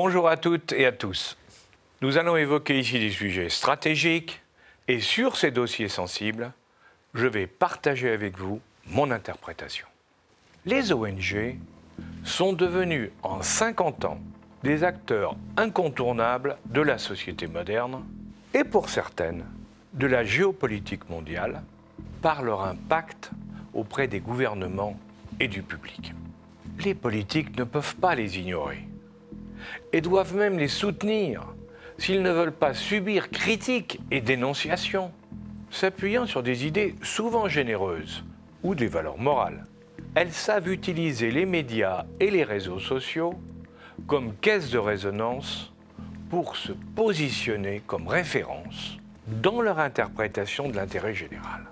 Bonjour à toutes et à tous. Nous allons évoquer ici des sujets stratégiques et sur ces dossiers sensibles, je vais partager avec vous mon interprétation. Les ONG sont devenus en 50 ans des acteurs incontournables de la société moderne et pour certaines de la géopolitique mondiale par leur impact auprès des gouvernements et du public. Les politiques ne peuvent pas les ignorer et doivent même les soutenir s'ils ne veulent pas subir critiques et dénonciations, s'appuyant sur des idées souvent généreuses ou des valeurs morales. Elles savent utiliser les médias et les réseaux sociaux comme caisse de résonance pour se positionner comme référence dans leur interprétation de l'intérêt général.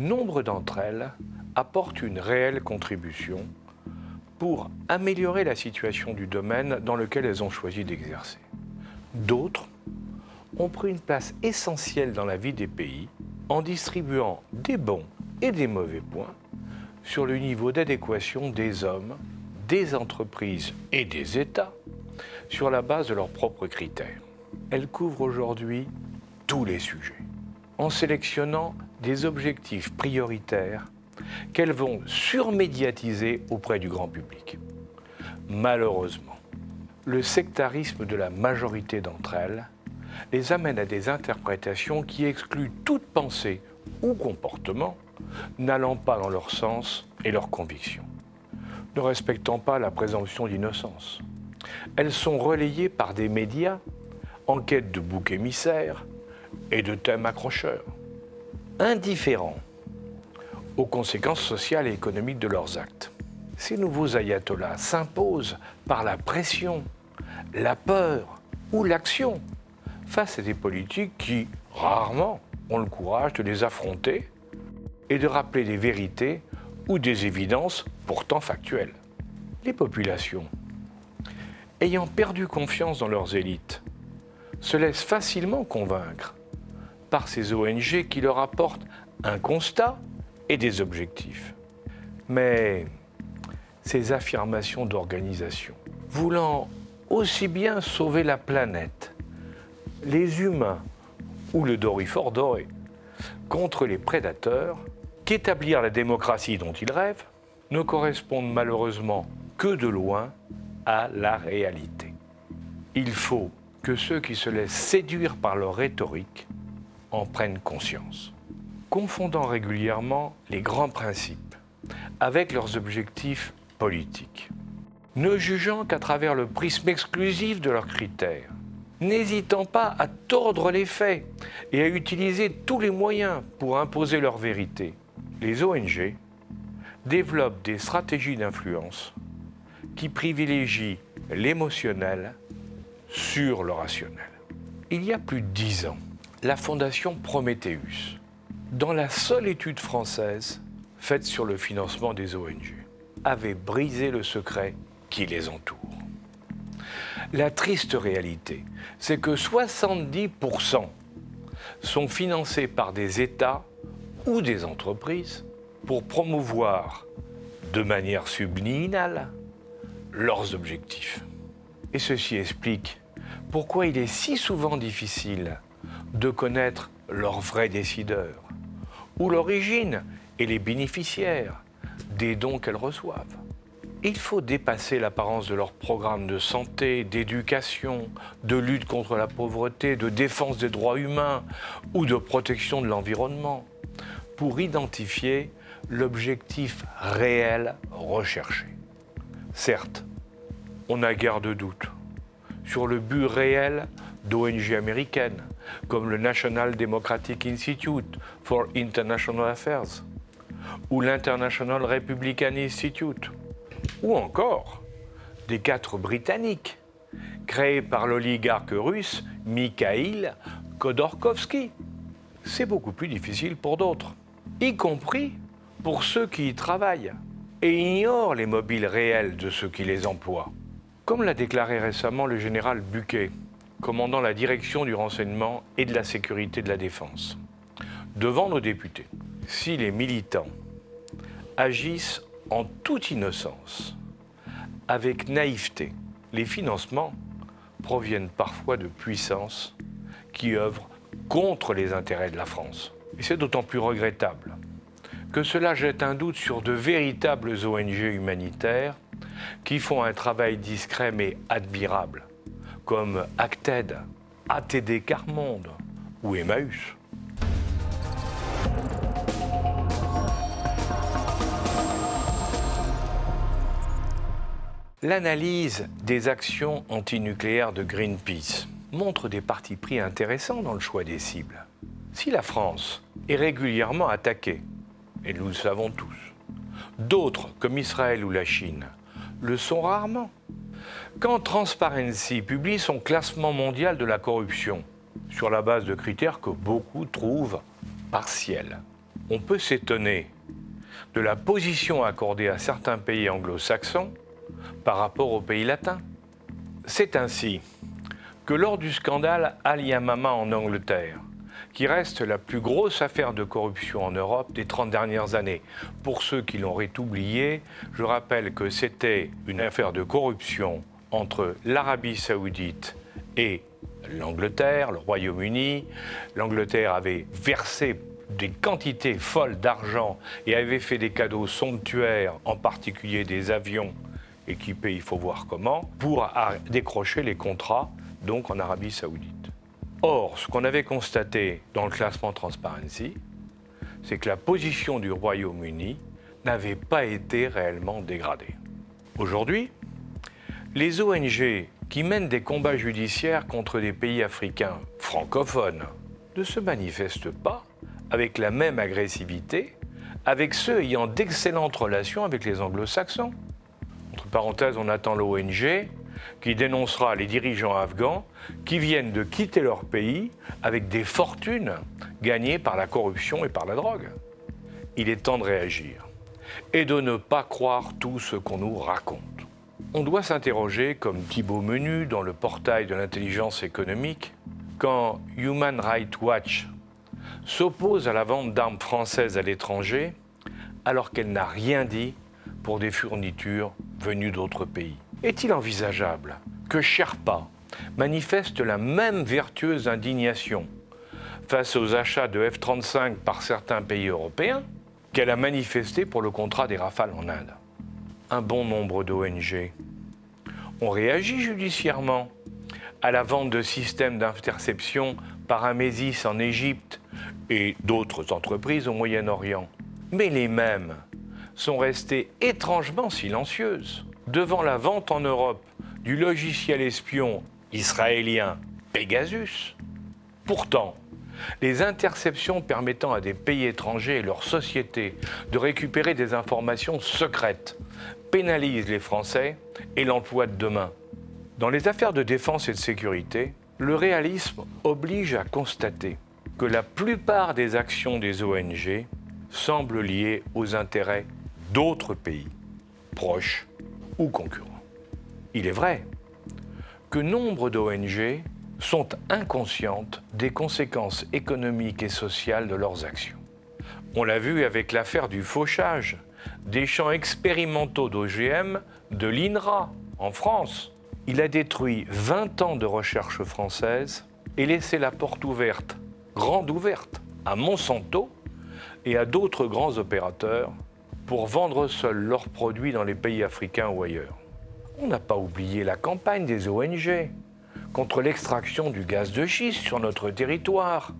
Nombre d'entre elles apportent une réelle contribution pour améliorer la situation du domaine dans lequel elles ont choisi d'exercer. D'autres ont pris une place essentielle dans la vie des pays en distribuant des bons et des mauvais points sur le niveau d'adéquation des hommes, des entreprises et des États sur la base de leurs propres critères. Elles couvrent aujourd'hui tous les sujets en sélectionnant des objectifs prioritaires qu'elles vont surmédiatiser auprès du grand public. Malheureusement, le sectarisme de la majorité d'entre elles les amène à des interprétations qui excluent toute pensée ou comportement n'allant pas dans leur sens et leurs convictions, ne respectant pas la présomption d'innocence. Elles sont relayées par des médias en quête de boucs émissaires et de thèmes accrocheurs, indifférents aux conséquences sociales et économiques de leurs actes. Ces nouveaux ayatollahs s'imposent par la pression, la peur ou l'action face à des politiques qui, rarement, ont le courage de les affronter et de rappeler des vérités ou des évidences pourtant factuelles. Les populations, ayant perdu confiance dans leurs élites, se laissent facilement convaincre par ces ONG qui leur apportent un constat et des objectifs. Mais ces affirmations d'organisation, voulant aussi bien sauver la planète, les humains ou le dorifort doré contre les prédateurs, qu'établir la démocratie dont ils rêvent, ne correspondent malheureusement que de loin à la réalité. Il faut que ceux qui se laissent séduire par leur rhétorique en prennent conscience. Confondant régulièrement les grands principes avec leurs objectifs politiques, ne jugeant qu'à travers le prisme exclusif de leurs critères, n'hésitant pas à tordre les faits et à utiliser tous les moyens pour imposer leur vérité, les ONG développent des stratégies d'influence qui privilégient l'émotionnel sur le rationnel. Il y a plus de dix ans, la fondation Prometheus, dans la seule étude française faite sur le financement des ONG, avait brisé le secret qui les entoure. La triste réalité, c'est que 70% sont financés par des États ou des entreprises pour promouvoir de manière subliminale leurs objectifs. Et ceci explique pourquoi il est si souvent difficile de connaître leurs vrais décideurs, ou l'origine et les bénéficiaires des dons qu'elles reçoivent. Il faut dépasser l'apparence de leurs programmes de santé, d'éducation, de lutte contre la pauvreté, de défense des droits humains ou de protection de l'environnement pour identifier l'objectif réel recherché. Certes, on n'a guère de doute sur le but réel d'ONG américaines comme le National Democratic Institute for International Affairs ou l'International Republican Institute ou encore des quatre Britanniques créés par l'oligarque russe Mikhail Khodorkovsky. C'est beaucoup plus difficile pour d'autres y compris pour ceux qui y travaillent, et ignorent les mobiles réels de ceux qui les emploient. Comme l'a déclaré récemment le général Buquet, commandant la direction du renseignement et de la sécurité de la défense, devant nos députés. Si les militants agissent en toute innocence, avec naïveté, les financements proviennent parfois de puissances qui œuvrent contre les intérêts de la France. Et c'est d'autant plus regrettable que cela jette un doute sur de véritables ONG humanitaires qui font un travail discret mais admirable, comme Acted, ATD Carmonde ou Emmaüs. L'analyse des actions antinucléaires de Greenpeace montre des partis pris intéressants dans le choix des cibles. Si la France est régulièrement attaquée, et nous le savons tous, d'autres, comme Israël ou la Chine, le sont rarement. Quand Transparency publie son classement mondial de la corruption, sur la base de critères que beaucoup trouvent partiels, on peut s'étonner de la position accordée à certains pays anglo-saxons par rapport aux pays latins. C'est ainsi que lors du scandale Al Yamama en Angleterre, qui reste la plus grosse affaire de corruption en Europe des 30 dernières années. Pour ceux qui l'auraient oublié, je rappelle que c'était une affaire de corruption entre l'Arabie saoudite et l'Angleterre, le Royaume-Uni. L'Angleterre avait versé des quantités folles d'argent et avait fait des cadeaux somptuaires, en particulier des avions équipés, il faut voir comment, pour décrocher les contrats donc en Arabie saoudite. Or, ce qu'on avait constaté dans le classement Transparency, c'est que la position du Royaume-Uni n'avait pas été réellement dégradée. Aujourd'hui, les ONG qui mènent des combats judiciaires contre des pays africains francophones ne se manifestent pas avec la même agressivité avec ceux ayant d'excellentes relations avec les anglo-saxons. Entre parenthèses, on attend l'ONG qui dénoncera les dirigeants afghans qui viennent de quitter leur pays avec des fortunes gagnées par la corruption et par la drogue. Il est temps de réagir et de ne pas croire tout ce qu'on nous raconte. On doit s'interroger, comme Thibault Menu dans le portail de l'intelligence économique, quand Human Rights Watch s'oppose à la vente d'armes françaises à l'étranger alors qu'elle n'a rien dit pour des fournitures venues d'autres pays. Est-il envisageable que Sherpa manifeste la même vertueuse indignation face aux achats de F-35 par certains pays européens qu'elle a manifesté pour le contrat des Rafales en Inde? Un bon nombre d'ONG ont réagi judiciairement à la vente de systèmes d'interception par Amésis en Égypte et d'autres entreprises au Moyen-Orient. Mais les mêmes sont restées étrangement silencieuses devant la vente en Europe du logiciel espion israélien Pegasus. Pourtant, les interceptions permettant à des pays étrangers et leurs sociétés de récupérer des informations secrètes pénalisent les Français et l'emploi de demain. Dans les affaires de défense et de sécurité, le réalisme oblige à constater que la plupart des actions des ONG semblent liées aux intérêts d'autres pays, proches ou concurrents. Il est vrai que nombre d'ONG sont inconscientes des conséquences économiques et sociales de leurs actions. On l'a vu avec l'affaire du fauchage des champs expérimentaux d'OGM de l'INRA en France. Il a détruit 20 ans de recherche française et laissé la porte ouverte, grande ouverte, à Monsanto et à d'autres grands opérateurs pour vendre seuls leurs produits dans les pays africains ou ailleurs. On n'a pas oublié la campagne des ONG contre l'extraction du gaz de schiste sur notre territoire,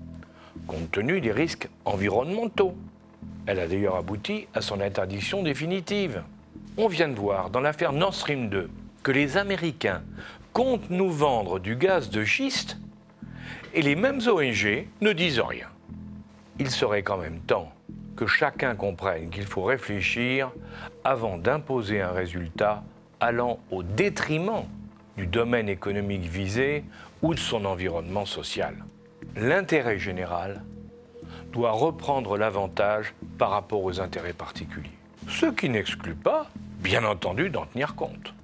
compte tenu des risques environnementaux. Elle a d'ailleurs abouti à son interdiction définitive. On vient de voir dans l'affaire Nord Stream 2 que les Américains comptent nous vendre du gaz de schiste et les mêmes ONG ne disent rien. Il serait quand même temps que chacun comprenne qu'il faut réfléchir avant d'imposer un résultat allant au détriment du domaine économique visé ou de son environnement social. L'intérêt général doit reprendre l'avantage par rapport aux intérêts particuliers. Ce qui n'exclut pas, bien entendu, d'en tenir compte.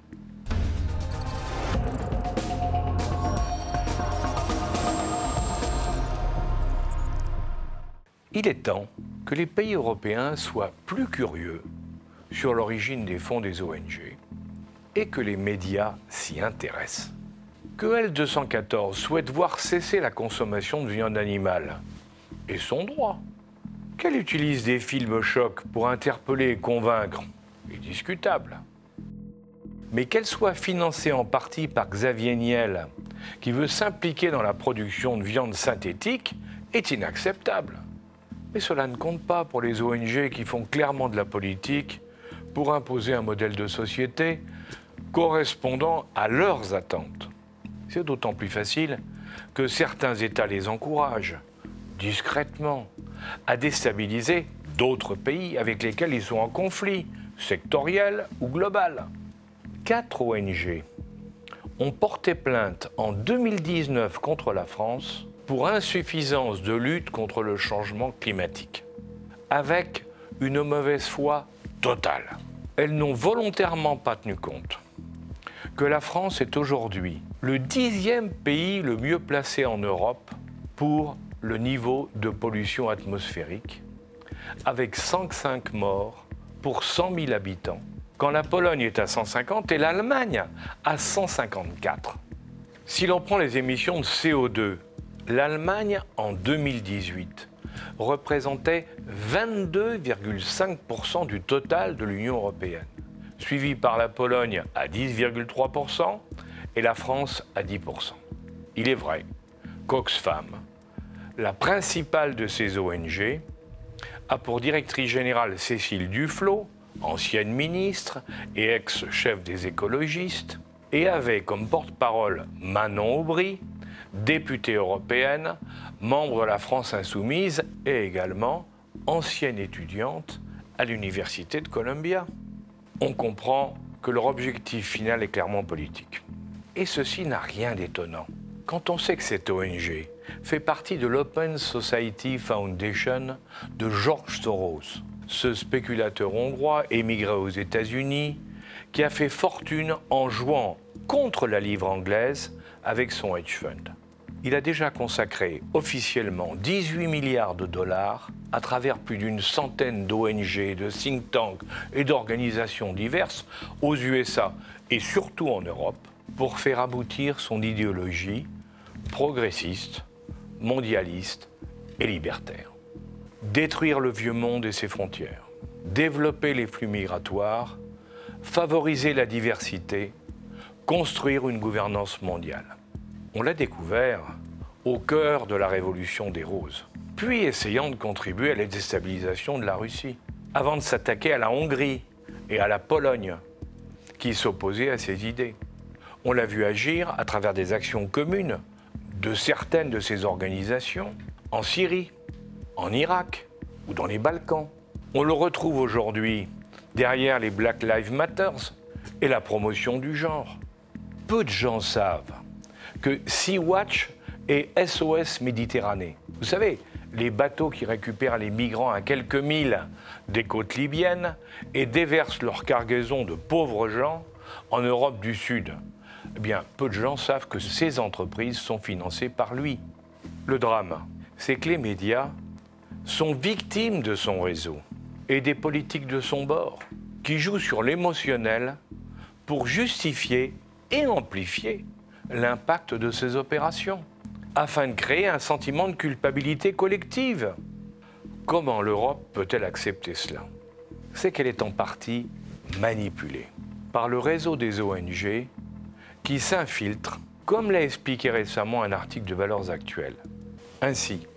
Il est temps que les pays européens soient plus curieux sur l'origine des fonds des ONG et que les médias s'y intéressent. Que L214 souhaite voir cesser la consommation de viande animale, et son droit. Qu'elle utilise des films chocs pour interpeller et convaincre, est discutable. Mais qu'elle soit financée en partie par Xavier Niel, qui veut s'impliquer dans la production de viande synthétique, est inacceptable. Mais cela ne compte pas pour les ONG qui font clairement de la politique pour imposer un modèle de société correspondant à leurs attentes. C'est d'autant plus facile que certains États les encouragent, discrètement, à déstabiliser d'autres pays avec lesquels ils sont en conflit, sectoriel ou global. Quatre ONG ont porté plainte en 2019 contre la France pour insuffisance de lutte contre le changement climatique, avec une mauvaise foi totale. Elles n'ont volontairement pas tenu compte que la France est aujourd'hui le dixième pays le mieux placé en Europe pour le niveau de pollution atmosphérique, avec 105 morts pour 100 000 habitants, quand la Pologne est à 150 et l'Allemagne à 154. Si l'on prend les émissions de CO2, l'Allemagne en 2018 représentait 22,5% du total de l'Union européenne, suivi par la Pologne à 10,3% et la France à 10%. Il est vrai qu'Oxfam, la principale de ces ONG, a pour directrice générale Cécile Duflot, ancienne ministre et ex-chef des écologistes, et avait comme porte-parole Manon Aubry, députée européenne, membre de la France insoumise et également ancienne étudiante à l'Université de Columbia. On comprend que leur objectif final est clairement politique. Et ceci n'a rien d'étonnant. Quand on sait que cette ONG fait partie de l'Open Society Foundation de George Soros, ce spéculateur hongrois émigré aux États-Unis, qui a fait fortune en jouant contre la livre anglaise avec son hedge fund. Il a déjà consacré officiellement 18 milliards de dollars à travers plus d'une centaine d'ONG, de think tanks et d'organisations diverses aux USA et surtout en Europe pour faire aboutir son idéologie progressiste, mondialiste et libertaire. Détruire le vieux monde et ses frontières, développer les flux migratoires, favoriser la diversité, construire une gouvernance mondiale. On l'a découvert au cœur de la révolution des roses, puis essayant de contribuer à la déstabilisation de la Russie, avant de s'attaquer à la Hongrie et à la Pologne, qui s'opposaient à ses idées. On l'a vu agir à travers des actions communes de certaines de ces organisations en Syrie, en Irak ou dans les Balkans. On le retrouve aujourd'hui derrière les Black Lives Matter et la promotion du genre. Peu de gens savent que Sea-Watch et SOS Méditerranée, vous savez, les bateaux qui récupèrent les migrants à quelques milles des côtes libyennes et déversent leur cargaison de pauvres gens en Europe du Sud, eh bien, peu de gens savent que ces entreprises sont financées par lui. Le drame, c'est que les médias sont victimes de son réseau et des politiques de son bord, qui jouent sur l'émotionnel pour justifier et amplifier l'impact de ces opérations, afin de créer un sentiment de culpabilité collective. Comment l'Europe peut-elle accepter cela? C'est qu'elle est en partie manipulée par le réseau des ONG qui s'infiltrent, comme l'a expliqué récemment un article de Valeurs Actuelles. Ainsi,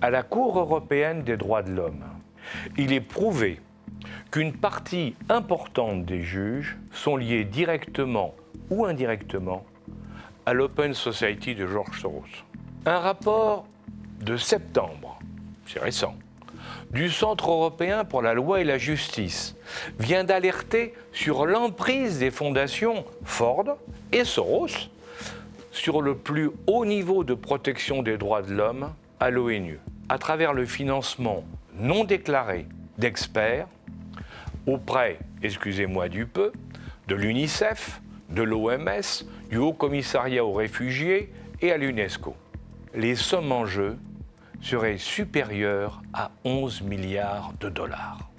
à la Cour européenne des droits de l'homme, il est prouvé qu'une partie importante des juges sont liés directement ou indirectement à l'Open Society de George Soros. Un rapport de septembre, c'est récent, du Centre européen pour la loi et la justice vient d'alerter sur l'emprise des fondations Ford et Soros sur le plus haut niveau de protection des droits de l'homme à l'ONU, à travers le financement non déclaré d'experts auprès, excusez-moi du peu, de l'UNICEF, de l'OMS, du Haut Commissariat aux réfugiés et à l'UNESCO. Les sommes en jeu serait supérieur à 11 milliards de dollars.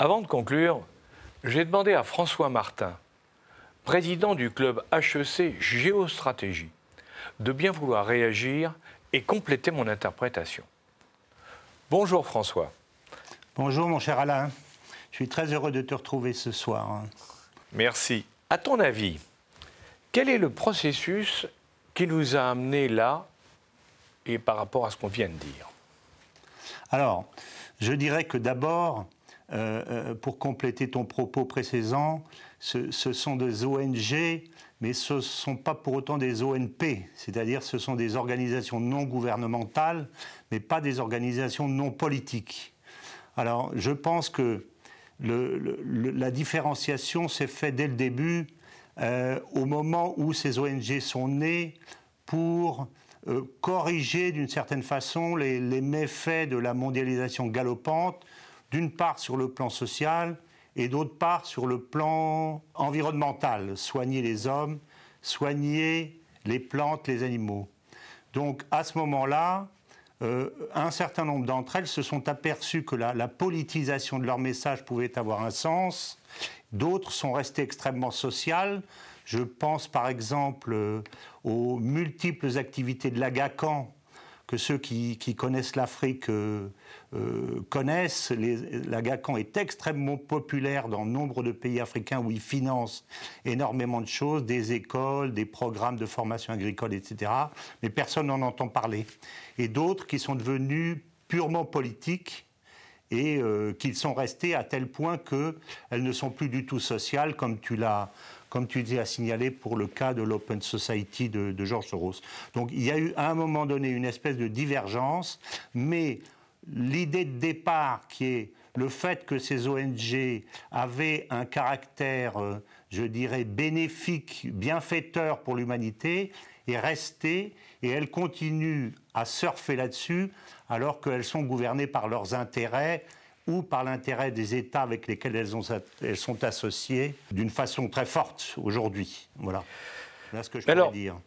Avant de conclure, j'ai demandé à François Martin, président du club HEC Géostratégie, de bien vouloir réagir et compléter mon interprétation. Bonjour François. Bonjour mon cher Alain. Je suis très heureux de te retrouver ce soir. Merci. À ton avis, quel est le processus qui nous a amenés là et par rapport à ce qu'on vient de dire? Alors, je dirais que d'abord, euh, euh, pour compléter ton propos précédent, ce, sont des ONG, mais ce ne sont pas pour autant des ONP, c'est-à-dire ce sont des organisations non gouvernementales, mais pas des organisations non politiques. Alors, je pense que la différenciation s'est faite dès le début, euh, au moment où ces ONG sont nées pour euh, corriger d'une certaine façon les, méfaits de la mondialisation galopante, d'une part sur le plan social et d'autre part sur le plan environnemental, soigner les hommes, soigner les plantes, les animaux. Donc à ce moment-là, euh, un certain nombre d'entre elles se sont aperçues que la, politisation de leur message pouvait avoir un sens. D'autres sont restées extrêmement sociales. Je pense par exemple euh, aux multiples activités de l'AGACAN que ceux qui, connaissent l'Afrique euh, connaissent. L'AGACAN est extrêmement populaire dans nombre de pays africains où il finance énormément de choses, des écoles, des programmes de formation agricole, etc. Mais personne n'en entend parler et d'autres qui sont devenues purement politiques et euh, qu'ils sont restés à tel point qu'elles ne sont plus du tout sociales, comme tu l'as comme tu dis, à signaler pour le cas de l'Open Society de, de George Soros. Donc il y a eu à un moment donné une espèce de divergence, mais l'idée de départ qui est le fait que ces ONG avaient un caractère, euh, je dirais, bénéfique, bienfaiteur pour l'humanité, est restée et elles continuent à surfer là-dessus alors qu'elles sont gouvernées par leurs intérêts ou par l'intérêt des États avec lesquels elles, ont, elles sont associées d'une façon très forte aujourd'hui. Voilà. Voilà ce que je peux dire.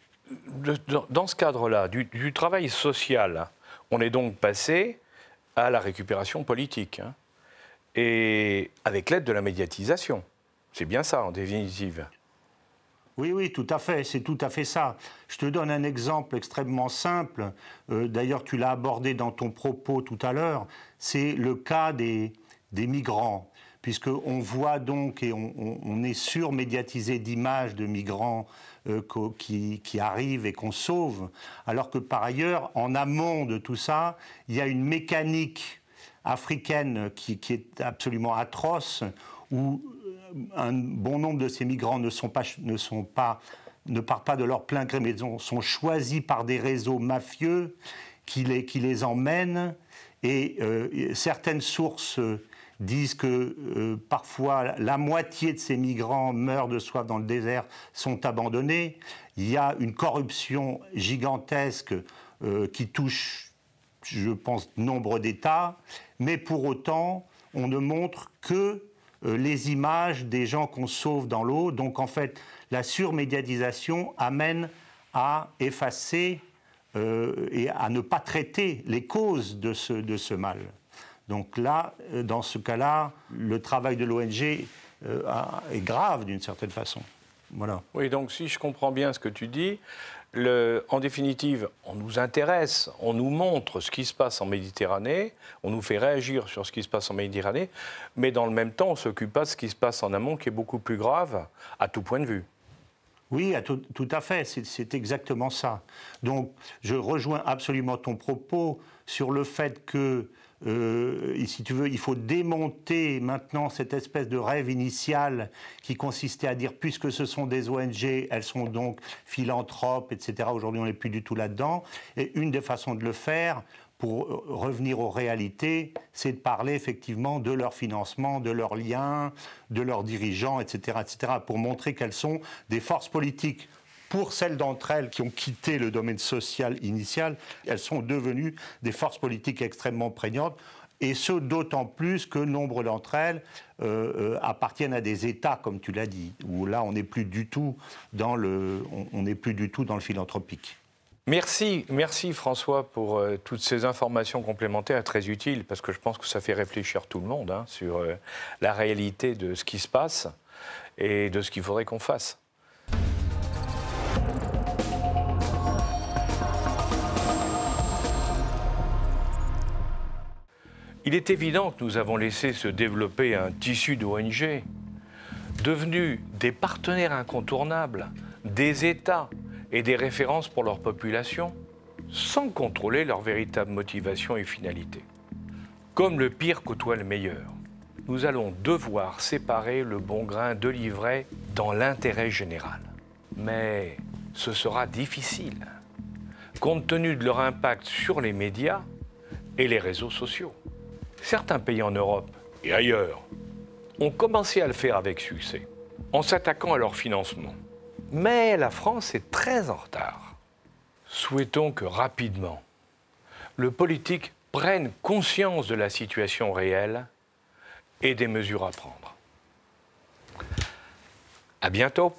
Dans ce cadre-là, du, travail social, on est donc passé à la récupération politique, hein, et avec l'aide de la médiatisation. C'est bien ça, en définitive. Oui, oui, tout à fait, c'est tout à fait ça. Je te donne un exemple extrêmement simple, euh, d'ailleurs tu l'as abordé dans ton propos tout à l'heure, c'est le cas des, migrants, puisqu'on voit donc et on, est surmédiatisé d'images de migrants euh, qui, qui, arrivent et qu'on sauve, alors que par ailleurs, en amont de tout ça, il y a une mécanique africaine qui, qui est absolument atroce, où un bon nombre de ces migrants ne sont pas, ne sont pas, ne partent pas de leur plein gré, mais sont choisis par des réseaux mafieux qui les, qui les emmènent. Et euh, certaines sources disent que euh, parfois la moitié de ces migrants meurent de soif dans le désert, sont abandonnés. Il y a une corruption gigantesque euh, qui touche, je pense, nombre d'États, mais pour autant, on ne montre que euh, les images des gens qu'on sauve dans l'eau. Donc en fait, la surmédiatisation amène à effacer euh, et à ne pas traiter les causes de ce, de ce mal. Donc là, euh, dans ce cas-là, le travail de l'ONG est grave d'une certaine façon. Voilà. Oui, donc si je comprends bien ce que tu dis, en définitive, on nous intéresse, on nous montre ce qui se passe en Méditerranée, on nous fait réagir sur ce qui se passe en Méditerranée, mais dans le même temps, on ne s'occupe pas de ce qui se passe en amont, qui est beaucoup plus grave, à tout point de vue. Oui, tout, tout, à fait, c'est exactement ça. Donc, je rejoins absolument ton propos sur le fait que euh, si tu veux, il faut démonter maintenant cette espèce de rêve initial qui consistait à dire, puisque ce sont des ONG, elles sont donc philanthropes, etc. Aujourd'hui, on n'est plus du tout là-dedans. Et une des façons de le faire, pour revenir aux réalités, c'est de parler effectivement de leur financement, de leurs liens, de leurs dirigeants, etc., etc., pour montrer qu'elles sont des forces politiques pour celles d'entre elles qui ont quitté le domaine social initial, elles sont devenues des forces politiques extrêmement prégnantes et ce d'autant plus que nombre d'entre elles euh, euh, appartiennent à des États, comme tu l'as dit, où là on n'est plus du tout dans le, on plus du tout dans le philanthropique. Merci, merci François pour euh, toutes ces informations complémentaires très utiles parce que je pense que ça fait réfléchir tout le monde hein, sur la réalité de ce qui se passe et de ce qu'il faudrait qu'on fasse. Il est évident que nous avons laissé se développer un tissu d'ONG devenus des partenaires incontournables des États et des références pour leur population, sans contrôler leur véritable motivation et finalité. Comme le pire côtoie le meilleur, nous allons devoir séparer le bon grain de l'ivraie dans l'intérêt général. Mais ce sera difficile, compte tenu de leur impact sur les médias et les réseaux sociaux. Certains pays en Europe et ailleurs ont commencé à le faire avec succès, en s'attaquant à leur financement. Mais la France est très en retard. Souhaitons que rapidement, le politique prenne conscience de la situation réelle et des mesures à prendre. À bientôt.